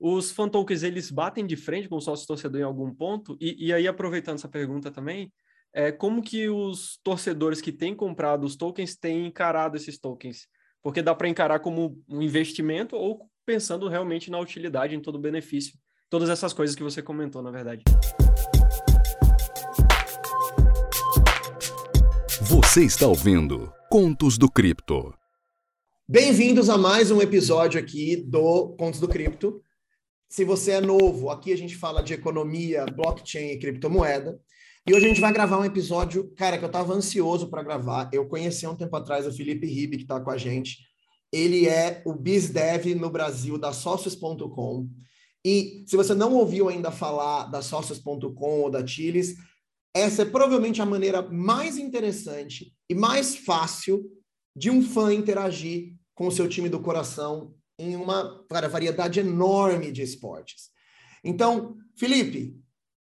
os fan tokens, eles batem de frente com o sócio torcedor em algum ponto? E, e aí, aproveitando essa pergunta também, é, como que os torcedores que têm comprado os tokens têm encarado esses tokens? Porque dá para encarar como um investimento ou pensando realmente na utilidade, em todo o benefício. Todas essas coisas que você comentou, na verdade. Você está ouvindo Contos do Cripto. Bem-vindos a mais um episódio aqui do Contos do Cripto. Se você é novo, aqui a gente fala de economia, blockchain e criptomoeda. E hoje a gente vai gravar um episódio, cara, que eu estava ansioso para gravar. Eu conheci um tempo atrás o Felipe Ribe, que está com a gente. Ele é o BizDev no Brasil da Sócios.com. E se você não ouviu ainda falar da Sócios.com ou da Chiles, essa é provavelmente a maneira mais interessante e mais fácil de um fã interagir com o seu time do coração em uma variedade enorme de esportes. Então, Felipe,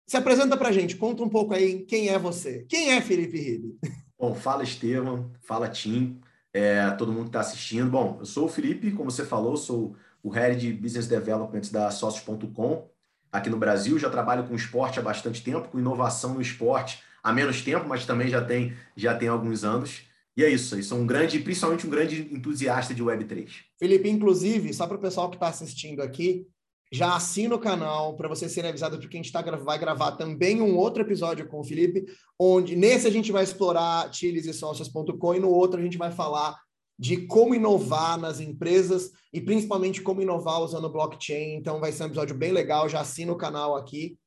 se apresenta para a gente, conta um pouco aí quem é você. Quem é Felipe Ribe? Bom, fala Estevam, fala Tim, é, todo mundo que está assistindo. Bom, eu sou o Felipe, como você falou, sou o Head de Business Development da Sócios.com aqui no Brasil. Já trabalho com esporte há bastante tempo, com inovação no esporte há menos tempo, mas também já tem, já tem alguns anos. E é isso, sou um grande, principalmente um grande entusiasta de Web3. Felipe, inclusive, só para o pessoal que está assistindo aqui, já assina o canal para você ser avisado porque a gente tá, vai gravar também um outro episódio com o Felipe, onde nesse a gente vai explorar chiles e sócios.com e no outro a gente vai falar de como inovar nas empresas e principalmente como inovar usando blockchain. Então vai ser um episódio bem legal, já assina o canal aqui.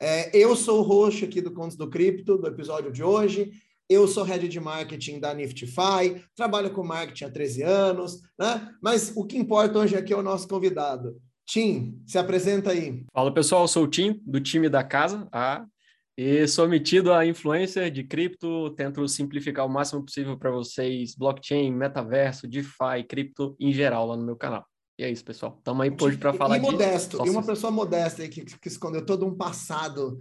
É, eu sou o host aqui do Contos do Cripto, do episódio de hoje. Eu sou head de marketing da Niftify, trabalho com marketing há 13 anos, né? Mas o que importa hoje aqui é o nosso convidado. Tim, se apresenta aí. Fala pessoal, eu sou o Tim, do time da casa, ah, e sou metido a influencer de cripto, tento simplificar o máximo possível para vocês blockchain, metaverso, DeFi, cripto em geral lá no meu canal. E é isso, pessoal. Estamos aí hoje para falar e modesto, disso. E uma pessoa modesta aí que, que escondeu todo um passado,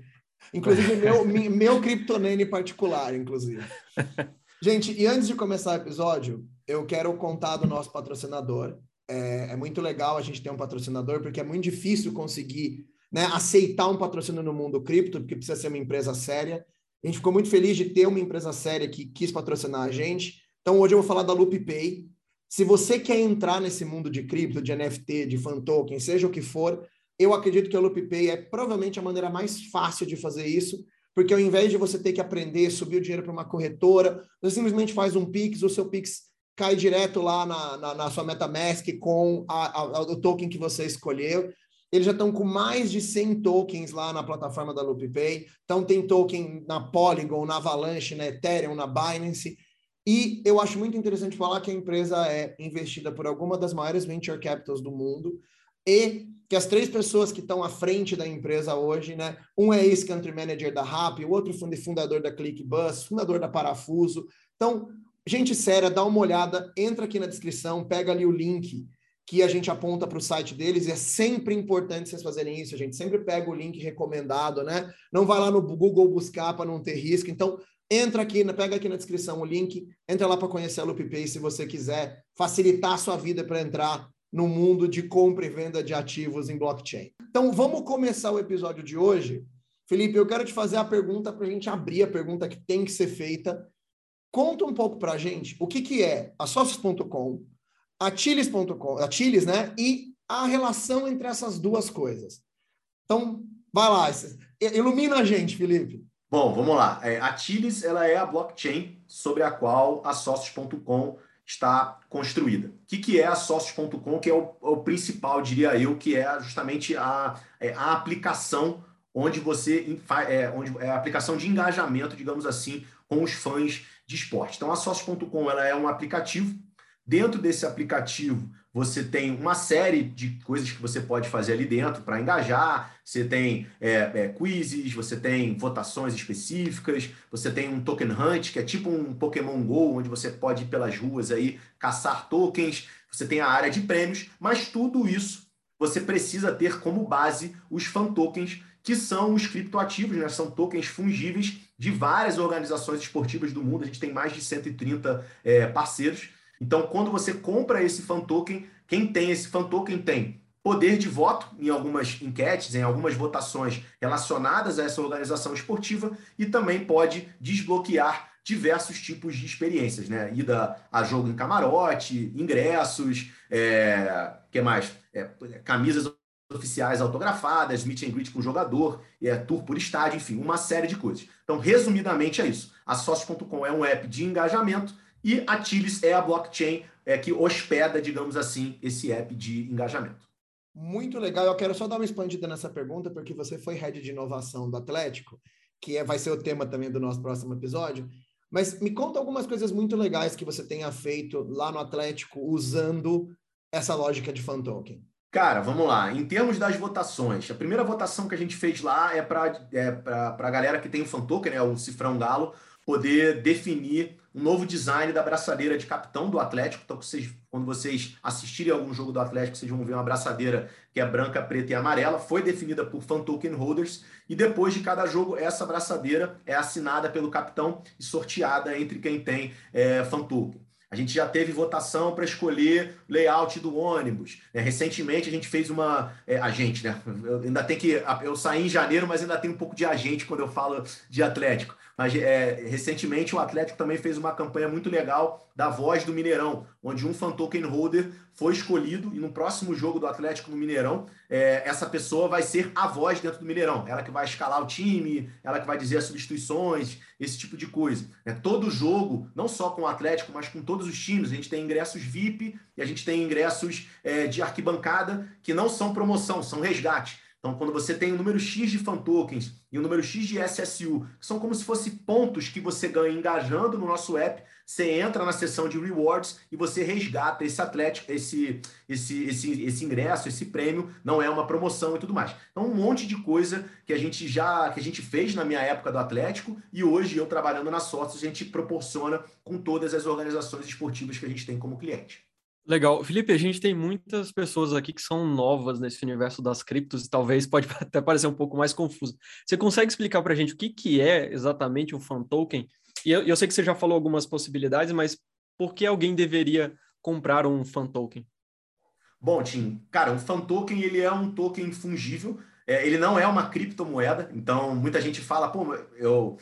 inclusive meu, meu criptonene particular, inclusive. Gente, e antes de começar o episódio, eu quero contar do nosso patrocinador, é, é, muito legal a gente ter um patrocinador, porque é muito difícil conseguir né, aceitar um patrocínio no mundo cripto, porque precisa ser uma empresa séria. A gente ficou muito feliz de ter uma empresa séria que quis patrocinar a gente. Então, hoje eu vou falar da LoopPay. Se você quer entrar nesse mundo de cripto, de NFT, de fan token, seja o que for, eu acredito que a LoopPay é provavelmente a maneira mais fácil de fazer isso, porque ao invés de você ter que aprender, subir o dinheiro para uma corretora, você simplesmente faz um Pix, o seu Pix cai direto lá na, na, na sua MetaMask com a, a, o token que você escolheu. Eles já estão com mais de 100 tokens lá na plataforma da LoopPay. Então, tem token na Polygon, na Avalanche, na Ethereum, na Binance. E eu acho muito interessante falar que a empresa é investida por alguma das maiores venture capitals do mundo e que as três pessoas que estão à frente da empresa hoje, né? Um é ex-country manager da RAP, o outro fundador da ClickBus, fundador da Parafuso. Então, gente séria, dá uma olhada, entra aqui na descrição, pega ali o link que a gente aponta para o site deles, e é sempre importante vocês fazerem isso, a gente sempre pega o link recomendado, né? Não vai lá no Google buscar para não ter risco. Então, entra aqui, pega aqui na descrição o link, entra lá para conhecer a LoopPay se você quiser facilitar a sua vida para entrar no mundo de compra e venda de ativos em blockchain. Então, vamos começar o episódio de hoje. Felipe, eu quero te fazer a pergunta para a gente abrir a pergunta que tem que ser feita Conta um pouco para a gente o que, que é a Sócios.com, a Chiles.com, a Chiles, né? E a relação entre essas duas coisas. Então, vai lá, ilumina a gente, Felipe. Bom, vamos lá. É, a Chiles ela é a blockchain sobre a qual a Sócios.com está construída. O que, que é a Sócios.com, que é o, o, principal, diria eu, que é justamente a, é a aplicação onde você é, onde é a aplicação de engajamento, digamos assim, com os fãs de esporte. Então, a Sócio.com ela é um aplicativo. Dentro desse aplicativo, você tem uma série de coisas que você pode fazer ali dentro para engajar. Você tem é, é, quizzes, você tem votações específicas, você tem um token hunt, que é tipo um Pokémon Go, onde você pode ir pelas ruas aí caçar tokens. Você tem a área de prêmios, mas tudo isso você precisa ter como base os fan tokens, que são os criptoativos, né? são tokens fungíveis de várias organizações esportivas do mundo. A gente tem mais de 130 é, parceiros. Então, quando você compra esse fan token, quem tem esse fan token tem poder de voto em algumas enquetes, em algumas votações relacionadas a essa organização esportiva e também pode desbloquear diversos tipos de experiências, né? Ida a jogo em camarote, ingressos, é, que mais? É, camisas oficiais autografadas, meet and greet com o jogador, é, tour por estádio, enfim, uma série de coisas. Então, resumidamente é isso. A Sócio.com é um app de engajamento e a Tilis é a blockchain é, que hospeda, digamos assim, esse app de engajamento. Muito legal. Eu quero só dar uma expandida nessa pergunta, porque você foi head de inovação do Atlético, que é, vai ser o tema também do nosso próximo episódio. Mas me conta algumas coisas muito legais que você tenha feito lá no Atlético usando essa lógica de fan token. Cara, vamos lá. Em termos das votações, a primeira votação que a gente fez lá é para é a galera que tem o fan token, né, o cifrão galo, poder definir um novo design da braçadeira de capitão do Atlético. Então, vocês, quando vocês assistirem algum jogo do Atlético, vocês vão ver uma braçadeira que é branca, preta e amarela. Foi definida por fan token holders. E depois de cada jogo, essa braçadeira é assinada pelo capitão e sorteada entre quem tem é, fan token. A gente já teve votação para escolher layout do ônibus. É, recentemente a gente fez uma. É, a gente, né? Eu ainda tem que. Eu saí em janeiro, mas ainda tem um pouco de agente quando eu falo de Atlético. Mas é, recentemente o Atlético também fez uma campanha muito legal da voz do Mineirão, onde um fan token holder foi escolhido e no próximo jogo do Atlético no Mineirão, é, essa pessoa vai ser a voz dentro do Mineirão. Ela que vai escalar o time, ela que vai dizer as substituições, esse tipo de coisa. É, todo jogo, não só com o Atlético, mas com todos os times, a gente tem ingressos VIP e a gente tem ingressos é, de arquibancada que não são promoção, são resgate. Então, quando você tem o um número X de fan tokens e o um número X de SSU, que são como se fossem pontos que você ganha engajando no nosso app, você entra na seção de rewards e você resgata esse atlético, esse, esse, esse, esse ingresso, esse prêmio, não é uma promoção e tudo mais. Então, um monte de coisa que a gente já que a gente fez na minha época do Atlético e hoje eu trabalhando na Sócios, a gente proporciona com todas as organizações esportivas que a gente tem como cliente. Legal. Felipe, a gente tem muitas pessoas aqui que são novas nesse universo das criptos e talvez pode até parecer um pouco mais confuso. Você consegue explicar para a gente o que, que é exatamente um fan token? E eu, eu sei que você já falou algumas possibilidades, mas por que alguém deveria comprar um fan token? Bom, Tim, cara, o fan token ele é um token fungível, é, ele não é uma criptomoeda, então muita gente fala, pô, eu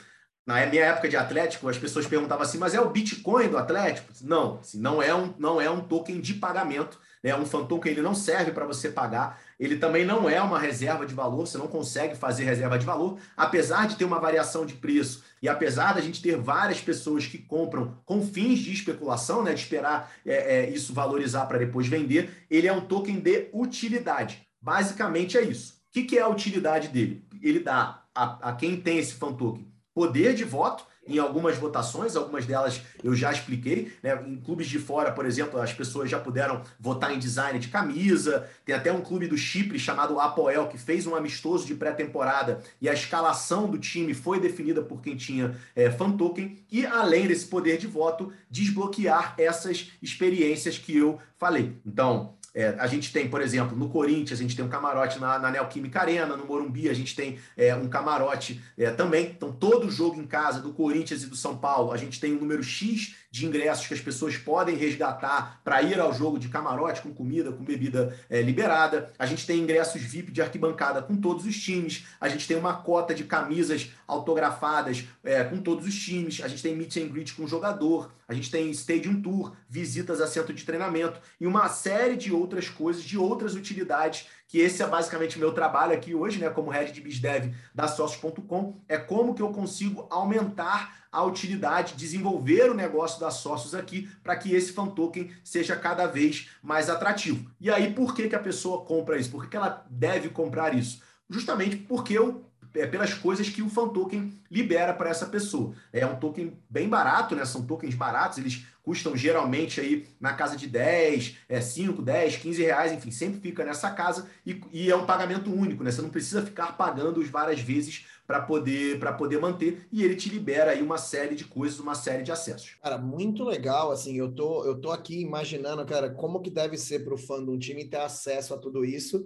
na minha época de Atlético, as pessoas perguntavam assim, mas é o Bitcoin do Atlético? Não, assim, não, é um, não é um token de pagamento. Né? Um fan token ele não serve para você pagar. Ele também não é uma reserva de valor, você não consegue fazer reserva de valor, apesar de ter uma variação de preço e apesar da gente ter várias pessoas que compram com fins de especulação, né, de esperar é, é, isso valorizar para depois vender, ele é um token de utilidade. Basicamente é isso. O que, que é a utilidade dele? Ele dá a, a quem tem esse fan token poder de voto em algumas votações, algumas delas eu já expliquei. Né? Em clubes de fora, por exemplo, as pessoas já puderam votar em design de camisa. Tem até um clube do Chipre chamado Apoel que fez um amistoso de pré-temporada e a escalação do time foi definida por quem tinha é, fan token. E além desse poder de voto, desbloquear essas experiências que eu falei. Então, é, a gente tem, por exemplo, no Corinthians, a gente tem um camarote na, na Neoquímica Arena, no Morumbi, a gente tem é, um camarote é, também. Então, todo jogo em casa do Corinthians e do São Paulo, a gente tem um número X de ingressos que as pessoas podem resgatar para ir ao jogo de camarote, com comida, com bebida é, liberada. A gente tem ingressos VIP de arquibancada com todos os times. A gente tem uma cota de camisas autografadas é, com todos os times. A gente tem meet and greet com o jogador. A gente tem stadium tour, visitas a centro de treinamento e uma série de outras coisas, de outras utilidades que esse é basicamente o meu trabalho aqui hoje, né, como head de BizDev da Sócios.com, é como que eu consigo aumentar a utilidade, desenvolver o negócio das sócios aqui para que esse fan token seja cada vez mais atrativo. E aí, por que, que a pessoa compra isso? Por que, que ela deve comprar isso? Justamente porque eu é, pelas coisas que o fan token libera para essa pessoa. É um token bem barato, né? São tokens baratos, eles custam geralmente aí na casa de 10, é, 5, 10, 15 reais, enfim, sempre fica nessa casa e, e é um pagamento único, né? Você não precisa ficar pagando os várias vezes para poder para poder manter e ele te libera aí uma série de coisas, uma série de acessos. Cara, muito legal, assim, eu tô eu tô aqui imaginando, cara, como que deve ser para o fã de um time ter acesso a tudo isso.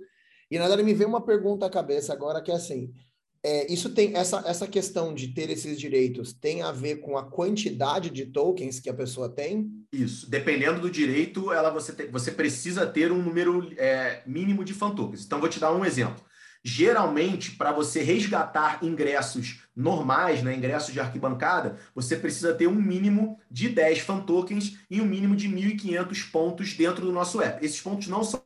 E na verdade me veio uma pergunta à cabeça agora que é assim, é, isso tem essa, essa questão de ter esses direitos tem a ver com a quantidade de tokens que a pessoa tem? Isso. Dependendo do direito, ela você, te, você precisa ter um número é, mínimo de fan tokens. Então, vou te dar um exemplo. Geralmente, para você resgatar ingressos normais, né, ingressos de arquibancada, você precisa ter um mínimo de 10 fan tokens e um mínimo de 1.500 pontos dentro do nosso app. Esses pontos não são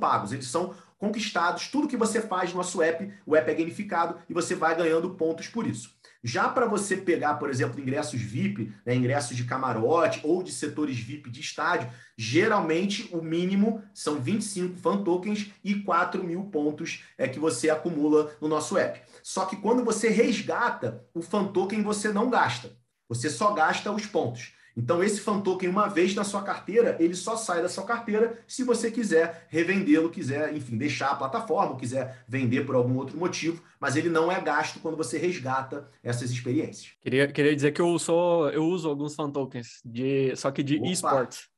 pagos, eles são conquistados. Tudo que você faz no nosso app, o app é gamificado e você vai ganhando pontos por isso. Já para você pegar, por exemplo, ingressos VIP, né, ingressos de camarote ou de setores VIP de estádio, geralmente o mínimo são 25 fan tokens e 4 mil pontos é que você acumula no nosso app. Só que quando você resgata o fan token, você não gasta. Você só gasta os pontos. Então, esse fan token, uma vez na sua carteira, ele só sai da sua carteira se você quiser revendê-lo, quiser, enfim, deixar a plataforma, quiser vender por algum outro motivo, mas ele não é gasto quando você resgata essas experiências. Queria, queria dizer que eu sou, eu uso alguns fan tokens, de, só que de esportes.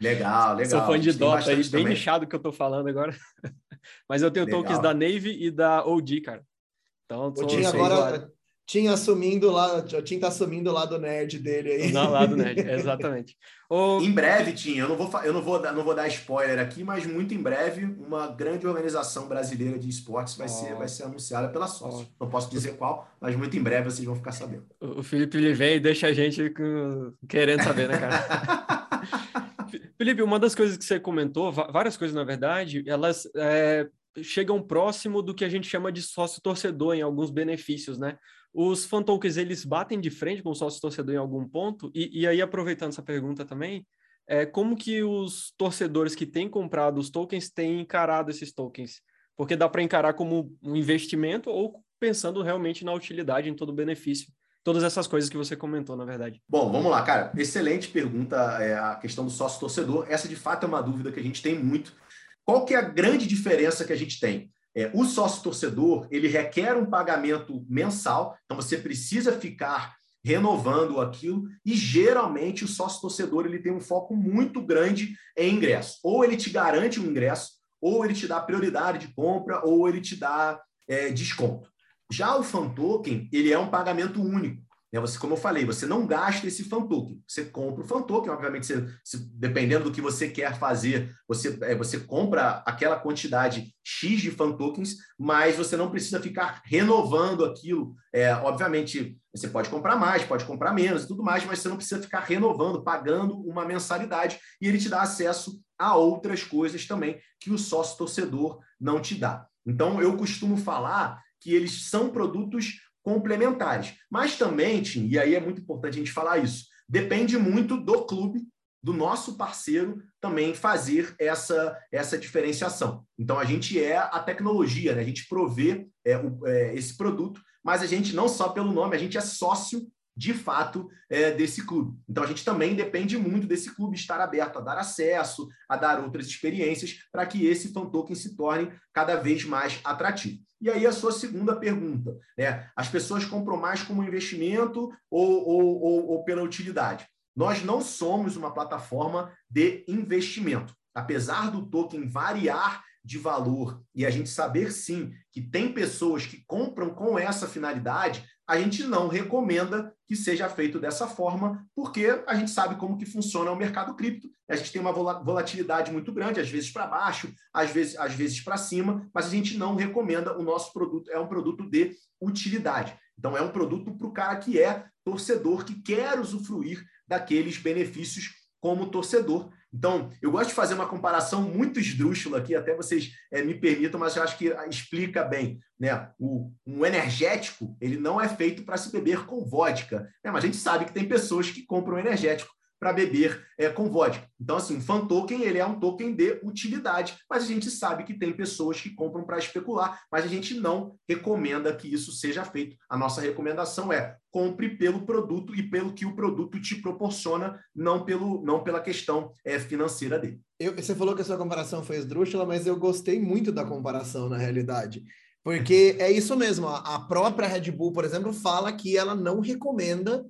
Legal, legal. Sou fã de Dota aí, bem nichado que eu tô falando agora. mas eu tenho legal. tokens da Navy e da OG, cara. Então, o Tim agora, tinha assumindo lá, o Tim tá assumindo lá do nerd dele aí. Não, lá do nerd, exatamente. O... Em breve, Tim, eu não vou eu não vou dar, não vou dar spoiler aqui, mas muito em breve uma grande organização brasileira de esportes vai oh. ser vai ser anunciada pela sócio. Oh. Não posso dizer qual, mas muito em breve vocês vão ficar sabendo. O Felipe ele vem e deixa a gente querendo saber, né, cara? Felipe, uma das coisas que você comentou, várias coisas na verdade, elas é, chegam próximo do que a gente chama de sócio torcedor em alguns benefícios, né? Os fan tokens, eles batem de frente com o sócio torcedor em algum ponto? E, e aí, aproveitando essa pergunta também, é, como que os torcedores que têm comprado os tokens têm encarado esses tokens? Porque dá para encarar como um investimento ou pensando realmente na utilidade, em todo o benefício. Todas essas coisas que você comentou, na verdade. Bom, vamos lá, cara. Excelente pergunta é, a questão do sócio torcedor. Essa, de fato, é uma dúvida que a gente tem muito. Qual que é a grande diferença que a gente tem? É, o sócio torcedor ele requer um pagamento mensal, então você precisa ficar renovando aquilo e geralmente o sócio torcedor ele tem um foco muito grande em ingresso. Ou ele te garante um ingresso, ou ele te dá prioridade de compra, ou ele te dá é, desconto. Já o fan token ele é um pagamento único. Né? Você, como eu falei, você não gasta esse fan token. Você compra o fan token, obviamente, você, dependendo do que você quer fazer, você, é, você compra aquela quantidade X de fan tokens, mas você não precisa ficar renovando aquilo. É, obviamente, você pode comprar mais, pode comprar menos e tudo mais, mas você não precisa ficar renovando, pagando uma mensalidade, e ele te dá acesso a outras coisas também que o sócio torcedor não te dá. Então, eu costumo falar que eles são produtos complementares. Mas também, Tim, e aí é muito importante a gente falar isso, depende muito do clube, do nosso parceiro também fazer essa, essa diferenciação. Então, a gente é a tecnologia, né? a gente provê é, o, é, esse produto, mas a gente não só pelo nome, a gente é sócio de fato é, desse clube. Então a gente também depende muito desse clube estar aberto a dar acesso, a dar outras experiências para que esse fan token se torne cada vez mais atrativo. E aí a sua segunda pergunta, né? As pessoas compram mais como investimento ou, ou, ou, ou pela utilidade? Nós não somos uma plataforma de investimento. Apesar do token variar de valor e a gente saber sim que tem pessoas que compram com essa finalidade, a gente não recomenda que seja feito dessa forma, porque a gente sabe como que funciona o mercado cripto. A gente tem uma volatilidade muito grande, às vezes para baixo, às vezes, às vezes para cima, mas a gente não recomenda o nosso produto, é um produto de utilidade. Então, é um produto para o cara que é torcedor, que quer usufruir daqueles benefícios como torcedor. Então, eu gosto de fazer uma comparação muito esdrúxula aqui, até vocês é, me permitam, mas eu acho que explica bem. Né? O, um energético, ele não é feito para se beber com vodka. Né? Mas a gente sabe que tem pessoas que compram energético para beber é, com vodka. Então, assim, o fan token ele é um token de utilidade, mas a gente sabe que tem pessoas que compram para especular, mas a gente não recomenda que isso seja feito. A nossa recomendação é compre pelo produto e pelo que o produto te proporciona, não, pelo, não pela questão é, financeira dele. Eu, você falou que a sua comparação foi esdrúxula, mas eu gostei muito da comparação, na realidade. Porque é isso mesmo, a própria Red Bull, por exemplo, fala que ela não recomenda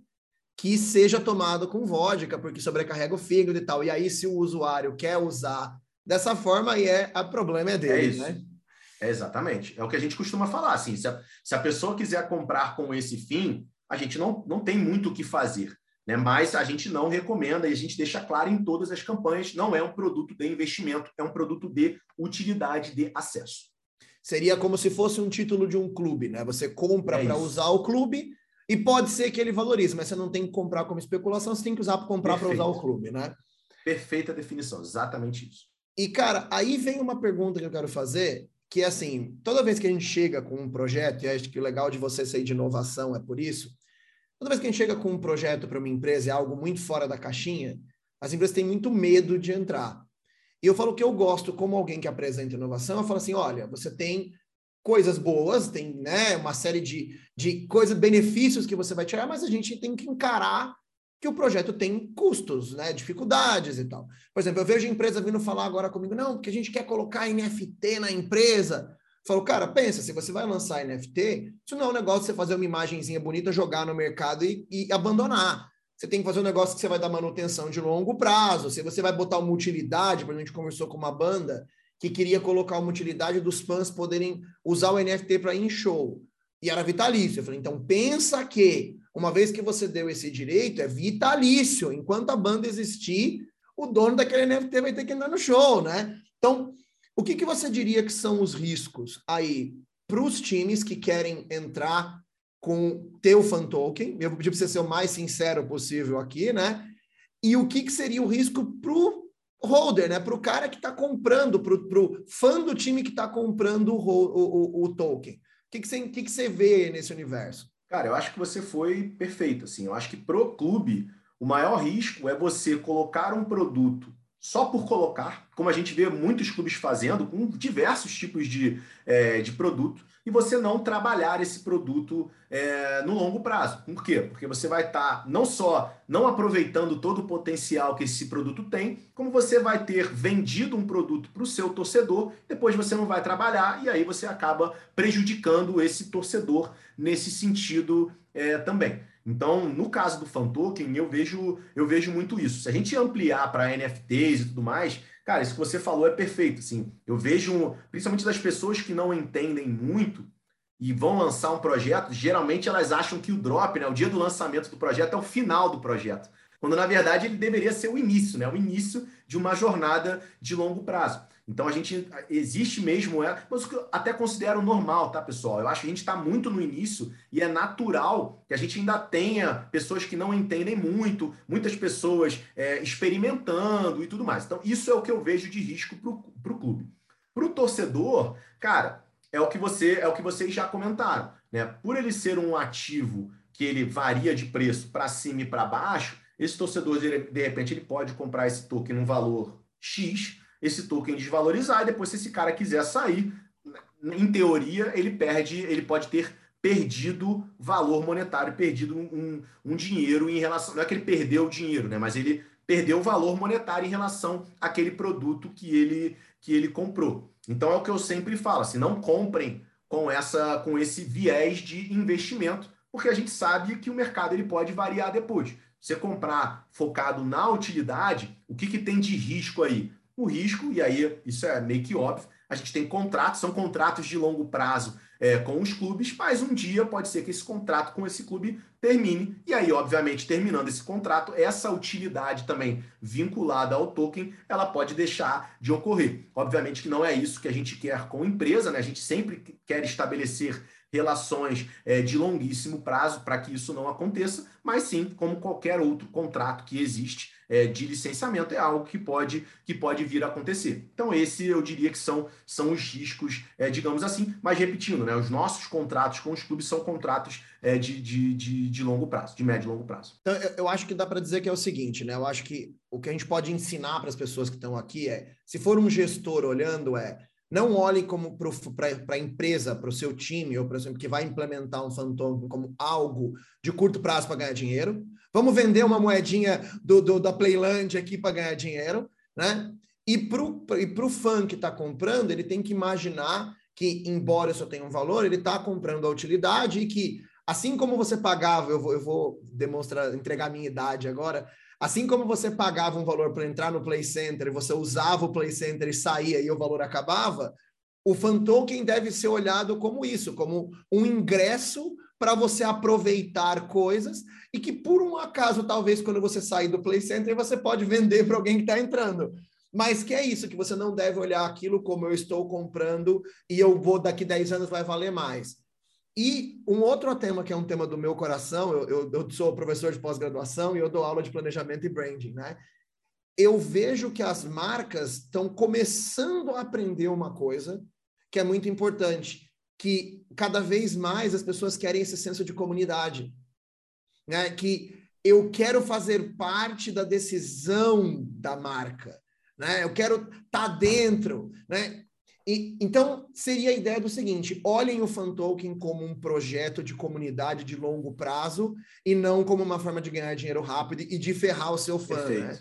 que seja tomado com vodka, porque sobrecarrega o fígado e tal. E aí, se o usuário quer usar dessa forma, aí é, a problema é dele, é né? É exatamente. É o que a gente costuma falar. Assim, se, a, se a pessoa quiser comprar com esse fim, a gente não, não tem muito o que fazer. Né? Mas a gente não recomenda e a gente deixa claro em todas as campanhas: não é um produto de investimento, é um produto de utilidade de acesso. Seria como se fosse um título de um clube, né? Você compra é para usar o clube e pode ser que ele valorize, mas você não tem que comprar como especulação, você tem que usar para comprar para usar o clube, né? Perfeita definição, exatamente isso. E, cara, aí vem uma pergunta que eu quero fazer, que é assim, toda vez que a gente chega com um projeto, e acho que o legal de você sair de inovação é por isso, toda vez que a gente chega com um projeto para uma empresa, é algo muito fora da caixinha, as empresas têm muito medo de entrar. E eu falo que eu gosto, como alguém que apresenta inovação, eu falo assim, olha, você tem coisas boas, tem né, uma série de, de coisas, benefícios que você vai tirar, mas a gente tem que encarar que o projeto tem custos, né, dificuldades e tal. Por exemplo, eu vejo empresa vindo falar agora comigo, não, porque a gente quer colocar NFT na empresa. Eu falo, cara, pensa, se você vai lançar NFT, isso não é um negócio de você fazer uma imagenzinha bonita, jogar no mercado e, e abandonar. Você tem que fazer um negócio que você vai dar manutenção de longo prazo. Se você vai botar uma utilidade, por exemplo, a gente conversou com uma banda que queria colocar uma utilidade dos fãs poderem usar o NFT para ir em show. E era vitalício. Eu falei, então pensa que, uma vez que você deu esse direito, é vitalício. Enquanto a banda existir, o dono daquele NFT vai ter que andar no show, né? Então, o que, que você diria que são os riscos aí para os times que querem entrar com teu fan token? Eu vou pedir para você ser o mais sincero possível aqui, né? E o que, que seria o risco para holder, né? Para o cara que está comprando, para o fã do time que está comprando o, o, o, token. O que, que, você, que, que você vê nesse universo? Cara, eu acho que você foi perfeito. Assim, eu acho que pro clube o maior risco é você colocar um produto só por colocar, como a gente vê muitos clubes fazendo, com diversos tipos de, é, de produto, e você não trabalhar esse produto é, no longo prazo. Por quê? Porque você vai estar tá não só não aproveitando todo o potencial que esse produto tem, como você vai ter vendido um produto para o seu torcedor, depois você não vai trabalhar e aí você acaba prejudicando esse torcedor nesse sentido é, também. Então, no caso do fan token, eu vejo, eu vejo muito isso. Se a gente ampliar para NFTs e tudo mais, Cara, isso que você falou é perfeito. Assim, eu vejo, principalmente das pessoas que não entendem muito e vão lançar um projeto, geralmente elas acham que o drop, né, o dia do lançamento do projeto, é o final do projeto. Quando na verdade ele deveria ser o início, né, o início de uma jornada de longo prazo. Então a gente existe mesmo, é, mas eu até considero normal, tá, pessoal? Eu acho que a gente está muito no início e é natural que a gente ainda tenha pessoas que não entendem muito, muitas pessoas é, experimentando e tudo mais. Então, isso é o que eu vejo de risco para o clube. Para o torcedor, cara, é o que você é o que vocês já comentaram, né? Por ele ser um ativo que ele varia de preço para cima e para baixo, esse torcedor de repente ele pode comprar esse token num valor X esse token desvalorizar e depois se esse cara quiser sair, em teoria, ele perde, ele pode ter perdido valor monetário, perdido um, um, dinheiro em relação. Não é que ele perdeu o dinheiro, né? Mas ele perdeu o valor monetário em relação àquele produto que ele, que ele comprou. Então é o que eu sempre falo, assim, não comprem com essa com esse viés de investimento, porque a gente sabe que o mercado ele pode variar depois. Você comprar focado na utilidade, o que, que tem de risco aí? O risco, e aí isso é meio que óbvio, a gente tem contratos, são contratos de longo prazo é, com os clubes, mas um dia pode ser que esse contrato com esse clube termine, e aí, obviamente, terminando esse contrato, essa utilidade também vinculada ao token, ela pode deixar de ocorrer. Obviamente que não é isso que a gente quer com empresa, né? A gente sempre quer estabelecer relações é, de longuíssimo prazo para que isso não aconteça, mas sim, como qualquer outro contrato que existe é, de licenciamento, é algo que pode, que pode vir a acontecer. Então, esse eu diria que são, são os riscos, é, digamos assim, mas repetindo, né, os nossos contratos com os clubes são contratos de, de, de, de, longo prazo, de médio e longo prazo. Então, eu, eu acho que dá para dizer que é o seguinte, né? Eu acho que o que a gente pode ensinar para as pessoas que estão aqui é, se for um gestor olhando, é não olhe como para a empresa, para o seu time, ou, por exemplo, que vai implementar um Phantom como algo de curto prazo para ganhar dinheiro. Vamos vender uma moedinha do, do da Playland aqui para ganhar dinheiro, né? E para o fã que está comprando, ele tem que imaginar que, embora isso tenha um valor, ele está comprando a utilidade e que, assim como você pagava, eu vou, eu vou demonstrar, entregar minha idade agora, Assim como você pagava um valor para entrar no Play Center você usava o Play Center e saía e o valor acabava, o fan token deve ser olhado como isso, como um ingresso para você aproveitar coisas e que por um acaso, talvez quando você sair do Play Center, você pode vender para alguém que está entrando. Mas que é isso, que você não deve olhar aquilo como eu estou comprando e eu vou daqui 10 anos vai valer mais. E um outro tema que é um tema do meu coração, eu, eu, eu sou professor de pós-graduação e eu dou aula de planejamento e branding, né? Eu vejo que as marcas estão começando a aprender uma coisa que é muito importante, que cada vez mais as pessoas querem esse senso de comunidade, né? Que eu quero fazer parte da decisão da marca, né? Eu quero estar tá dentro, né? E, então, seria a ideia do seguinte: olhem o Fan Token como um projeto de comunidade de longo prazo e não como uma forma de ganhar dinheiro rápido e de ferrar o seu fã. Perfeito. Né?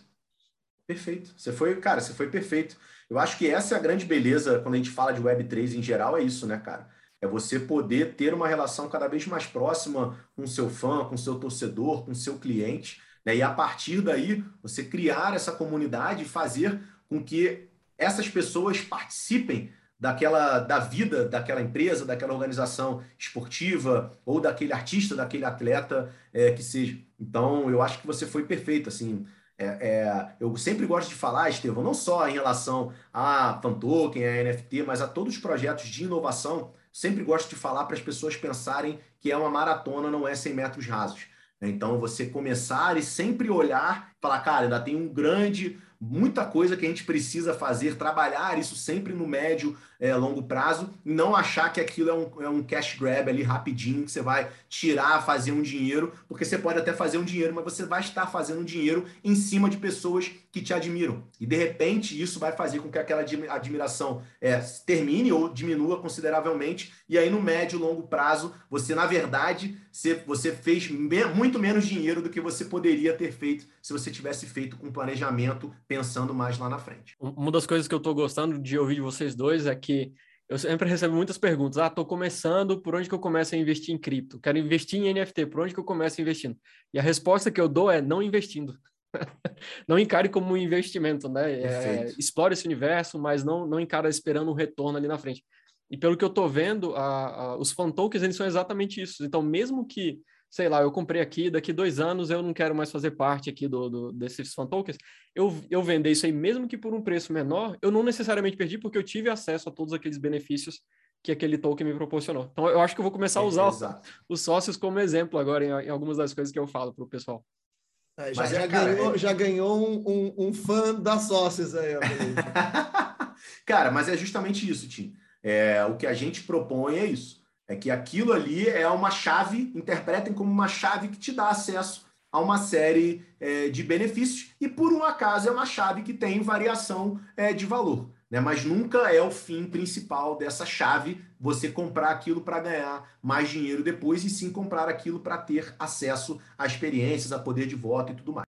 Perfeito. Você foi, cara, você foi perfeito. Eu acho que essa é a grande beleza quando a gente fala de Web3 em geral, é isso, né, cara? É você poder ter uma relação cada vez mais próxima com seu fã, com seu torcedor, com seu cliente, né? E a partir daí, você criar essa comunidade e fazer com que essas pessoas participem daquela da vida daquela empresa, daquela organização esportiva ou daquele artista, daquele atleta é, que seja. Então, eu acho que você foi perfeito, assim. É, é, eu sempre gosto de falar, Estevão, não só em relação a Fantoken, a NFT, mas a todos os projetos de inovação, sempre gosto de falar para as pessoas pensarem que é uma maratona, não é 100 metros rasos. Então, você começar e sempre olhar, falar, cara, ainda tem um grande muita coisa que a gente precisa fazer, trabalhar isso sempre no médio, é, longo prazo, não achar que aquilo é um, é um cash grab ali rapidinho, que você vai tirar, fazer um dinheiro, porque você pode até fazer um dinheiro, mas você vai estar fazendo dinheiro em cima de pessoas que te admiram. E de repente isso vai fazer com que aquela admiração é, termine ou diminua consideravelmente, e aí no médio e longo prazo, você, na verdade, você fez muito menos dinheiro do que você poderia ter feito se você tivesse feito com planejamento pensando mais lá na frente. Uma das coisas que eu estou gostando de ouvir de vocês dois é que eu sempre recebo muitas perguntas. Ah, estou começando, por onde que eu começo a investir em cripto? Quero investir em NFT, por onde que eu começo investindo? E a resposta que eu dou é não investindo. não encare como um investimento, né? É, explore esse universo, mas não, não encare esperando um retorno ali na frente. E pelo que eu estou vendo, a, a, os fan tokens eles são exatamente isso. Então, mesmo que sei lá, eu comprei aqui, daqui dois anos eu não quero mais fazer parte aqui do, do desses fan tokens, eu, eu vender isso aí, mesmo que por um preço menor, eu não necessariamente perdi, porque eu tive acesso a todos aqueles benefícios que aquele token me proporcionou. Então, eu acho que eu vou começar a usar é, os sócios como exemplo agora em, em, algumas das coisas que eu falo para o pessoal. É, já, já, é, ganhou, é... já ganhou um, um, um, fã das sócios aí. cara, mas é justamente isso, Tim. É, o que a gente propõe é isso é que aquilo ali é uma chave, interpretem como uma chave que te dá acesso a uma série é, de benefícios e, por um acaso, é uma chave que tem variação é, de valor. Né? Mas nunca é o fim principal dessa chave você comprar aquilo para ganhar mais dinheiro depois e sim comprar aquilo para ter acesso a experiências, a poder de voto e tudo mais.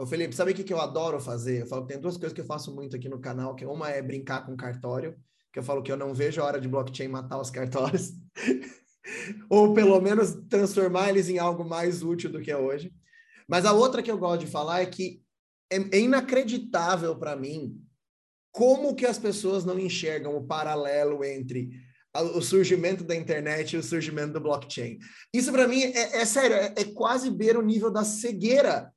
Ô Felipe, sabe o que, que eu adoro fazer? Eu falo tem duas coisas que eu faço muito aqui no canal, que uma é brincar com cartório que eu falo que eu não vejo a hora de blockchain matar os cartórios, ou pelo menos transformar eles em algo mais útil do que é hoje. Mas a outra que eu gosto de falar é que é, é inacreditável para mim como que as pessoas não enxergam o paralelo entre o surgimento da internet e o surgimento do blockchain. Isso para mim é, é sério, é, é, quase ver o nível da cegueira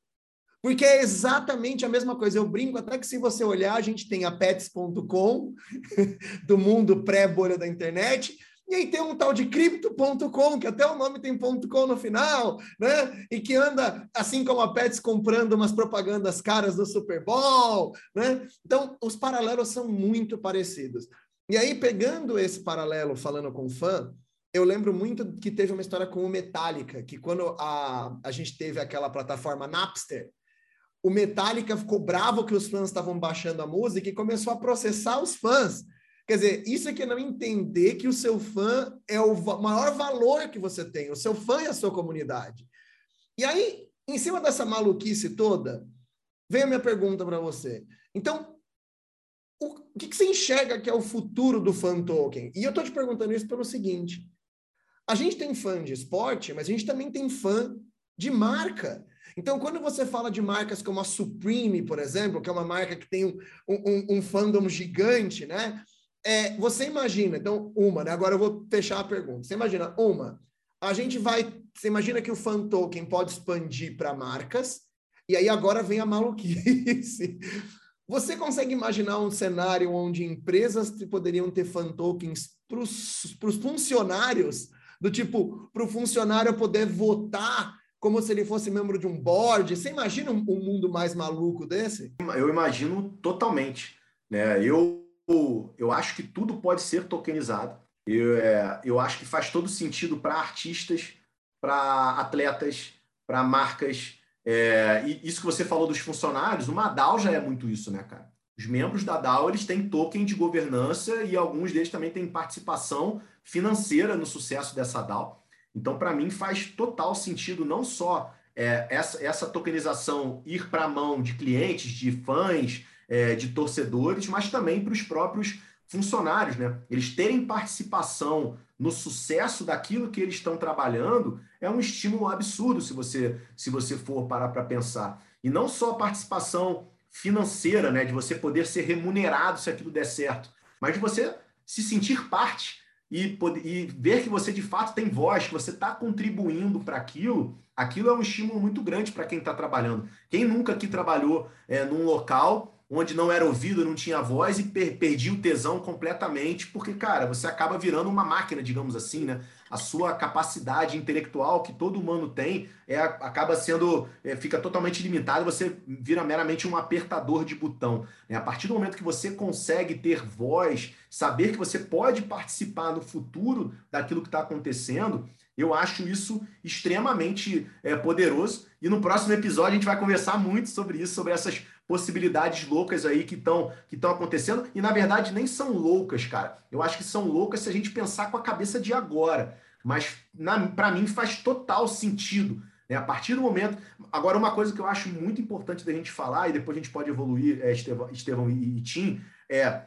porque é exatamente a mesma coisa. Eu brinco até que se você olhar, a gente tem a pets.com do mundo pré-bolha da internet, e aí tem um tal de cripto.com, que até o nome tem .com no final, né? E que anda, assim como a Pets, comprando umas propagandas caras do Super Bowl, né? Então, os paralelos são muito parecidos. E aí, pegando esse paralelo, falando com fã, eu lembro muito que teve uma história com o Metallica, que quando a, a gente teve aquela plataforma Napster, o Metallica ficou bravo que os fãs estavam baixando a música e começou a processar os fãs. Quer dizer, isso é que não entender que o seu fã é o maior valor que você tem, o seu fã é a sua comunidade. E aí, em cima dessa maluquice toda, vem a minha pergunta para você. Então, o que, que você enxerga que é o futuro do fan token? E eu estou te perguntando isso pelo seguinte: a gente tem fã de esporte, mas a gente também tem fã de marca. Então, quando você fala de marcas como a Supreme, por exemplo, que é uma marca que tem um, um, um fandom gigante, né? é, você imagina, então, uma, né? Agora eu vou fechar a pergunta. Você imagina, uma, a gente vai. Você imagina que o fan token pode expandir para marcas, e aí agora vem a maluquice. Você consegue imaginar um cenário onde empresas poderiam ter fan tokens para os funcionários, do tipo, para o funcionário poder votar como se ele fosse membro de um board? Você imagina um, um mundo mais maluco desse? Eu imagino totalmente. Né? Eu, eu acho que tudo pode ser tokenizado. Eu, é, eu acho que faz todo sentido para artistas, para atletas, para marcas, é, e isso que você falou dos funcionários, uma DAO já é muito isso, né, cara? Os membros da DAO eles têm token de governança e alguns deles também têm participação financeira no sucesso dessa DAO. Então, para mim, faz total sentido não só é, essa, essa tokenização ir para a mão de clientes, de fãs, é, de torcedores, mas também para os próprios funcionários, né? Eles terem participação no sucesso daquilo que eles estão trabalhando é um estímulo absurdo se você se você for parar para pensar. E não só a participação financeira, né, de você poder ser remunerado se aquilo der certo, mas de você se sentir parte e, poder, e ver que você de fato tem voz, que você está contribuindo para aquilo, aquilo é um estímulo muito grande para quem está trabalhando. Quem nunca aqui trabalhou é, num local onde não era ouvido, não tinha voz e per perdi o tesão completamente, porque, cara, você acaba virando uma máquina, digamos assim, né? A sua capacidade intelectual que todo humano tem é, acaba sendo, é, fica totalmente limitada, você vira meramente um apertador de botão. Né? A partir do momento que você consegue ter voz, saber que você pode participar no futuro daquilo que está acontecendo, eu acho isso extremamente é, poderoso. E no próximo episódio a gente vai conversar muito sobre isso, sobre essas possibilidades loucas aí que estão que estão acontecendo e na verdade nem são loucas, cara. Eu acho que são loucas se a gente pensar com a cabeça de agora, mas para mim faz total sentido. Né? A partir do momento. Agora, uma coisa que eu acho muito importante da gente falar, e depois a gente pode evoluir, é, Estevão, Estevão e, e Tim, é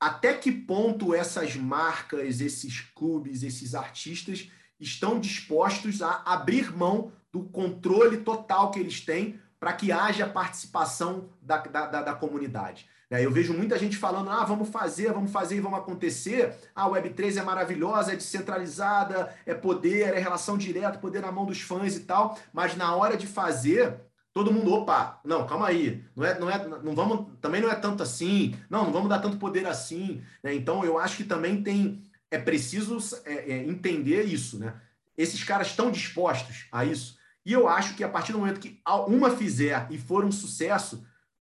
até que ponto essas marcas, esses clubes, esses artistas estão dispostos a abrir mão do controle total que eles têm para que haja participação da, da, da, da comunidade. Né? Eu vejo muita gente falando, ah, vamos fazer, vamos fazer e vamos acontecer. Ah, a Web3 é maravilhosa, é descentralizada, é poder, é relação direta, poder na mão dos fãs e tal, mas na hora de fazer, todo mundo, opa, não, calma aí, não é, não é, não vamos, também não é tanto assim, não, não vamos dar tanto poder assim, né? Então eu acho que também tem, é preciso é, é, entender isso, né? Esses caras estão dispostos a isso. E eu acho que a partir do momento que uma fizer e for um sucesso,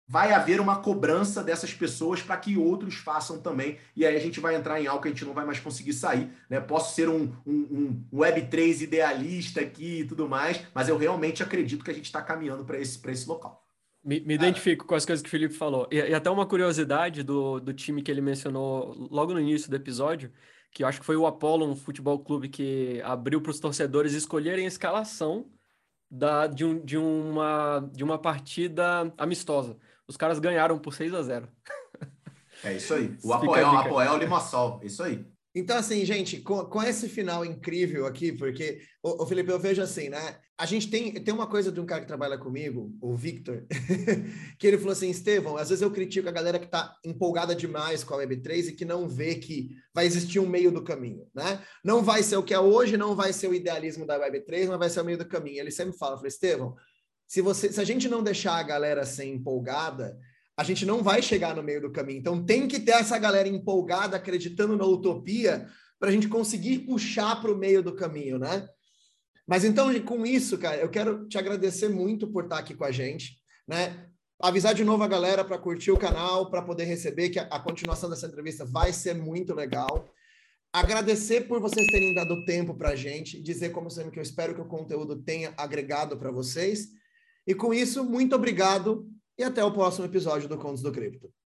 vai haver uma cobrança dessas pessoas para que outros façam também. E aí a gente vai entrar em algo que a gente não vai mais conseguir sair. Né? Posso ser um, um, um Web3 idealista aqui e tudo mais, mas eu realmente acredito que a gente está caminhando para esse, esse local. Me, me identifico com as coisas que o Felipe falou. E, e, até uma curiosidade do, do time que ele mencionou logo no início do episódio, que eu acho que foi o Apollo, um futebol clube que abriu para os torcedores escolherem a escalação da, de, um, de, uma, de uma partida amistosa. Os caras ganharam por 6 a 0 É isso aí. O Apoel, Apoel Limassol. Isso aí. Então, assim, gente, com, com esse final incrível aqui, porque, o, Felipe, eu vejo assim, né? A gente tem, tem uma coisa de um cara que trabalha comigo, o Victor, que ele falou assim: Estevão, às vezes eu critico a galera que está empolgada demais com a Web3 e que não vê que vai existir um meio do caminho, né? Não vai ser o que é hoje, não vai ser o idealismo da Web3, mas vai ser o meio do caminho. Ele sempre fala: Estevão, se, se a gente não deixar a galera ser empolgada, a gente não vai chegar no meio do caminho. Então tem que ter essa galera empolgada, acreditando na utopia, para a gente conseguir puxar para o meio do caminho, né? Mas então, com isso, cara, eu quero te agradecer muito por estar aqui com a gente, né? Avisar de novo a galera para curtir o canal, para poder receber que a, a, continuação dessa entrevista vai ser muito legal. Agradecer por vocês terem dado tempo para a gente, dizer como sempre que eu espero que o conteúdo tenha agregado para vocês. E com isso, muito obrigado e até o próximo episódio do Contos do Cripto.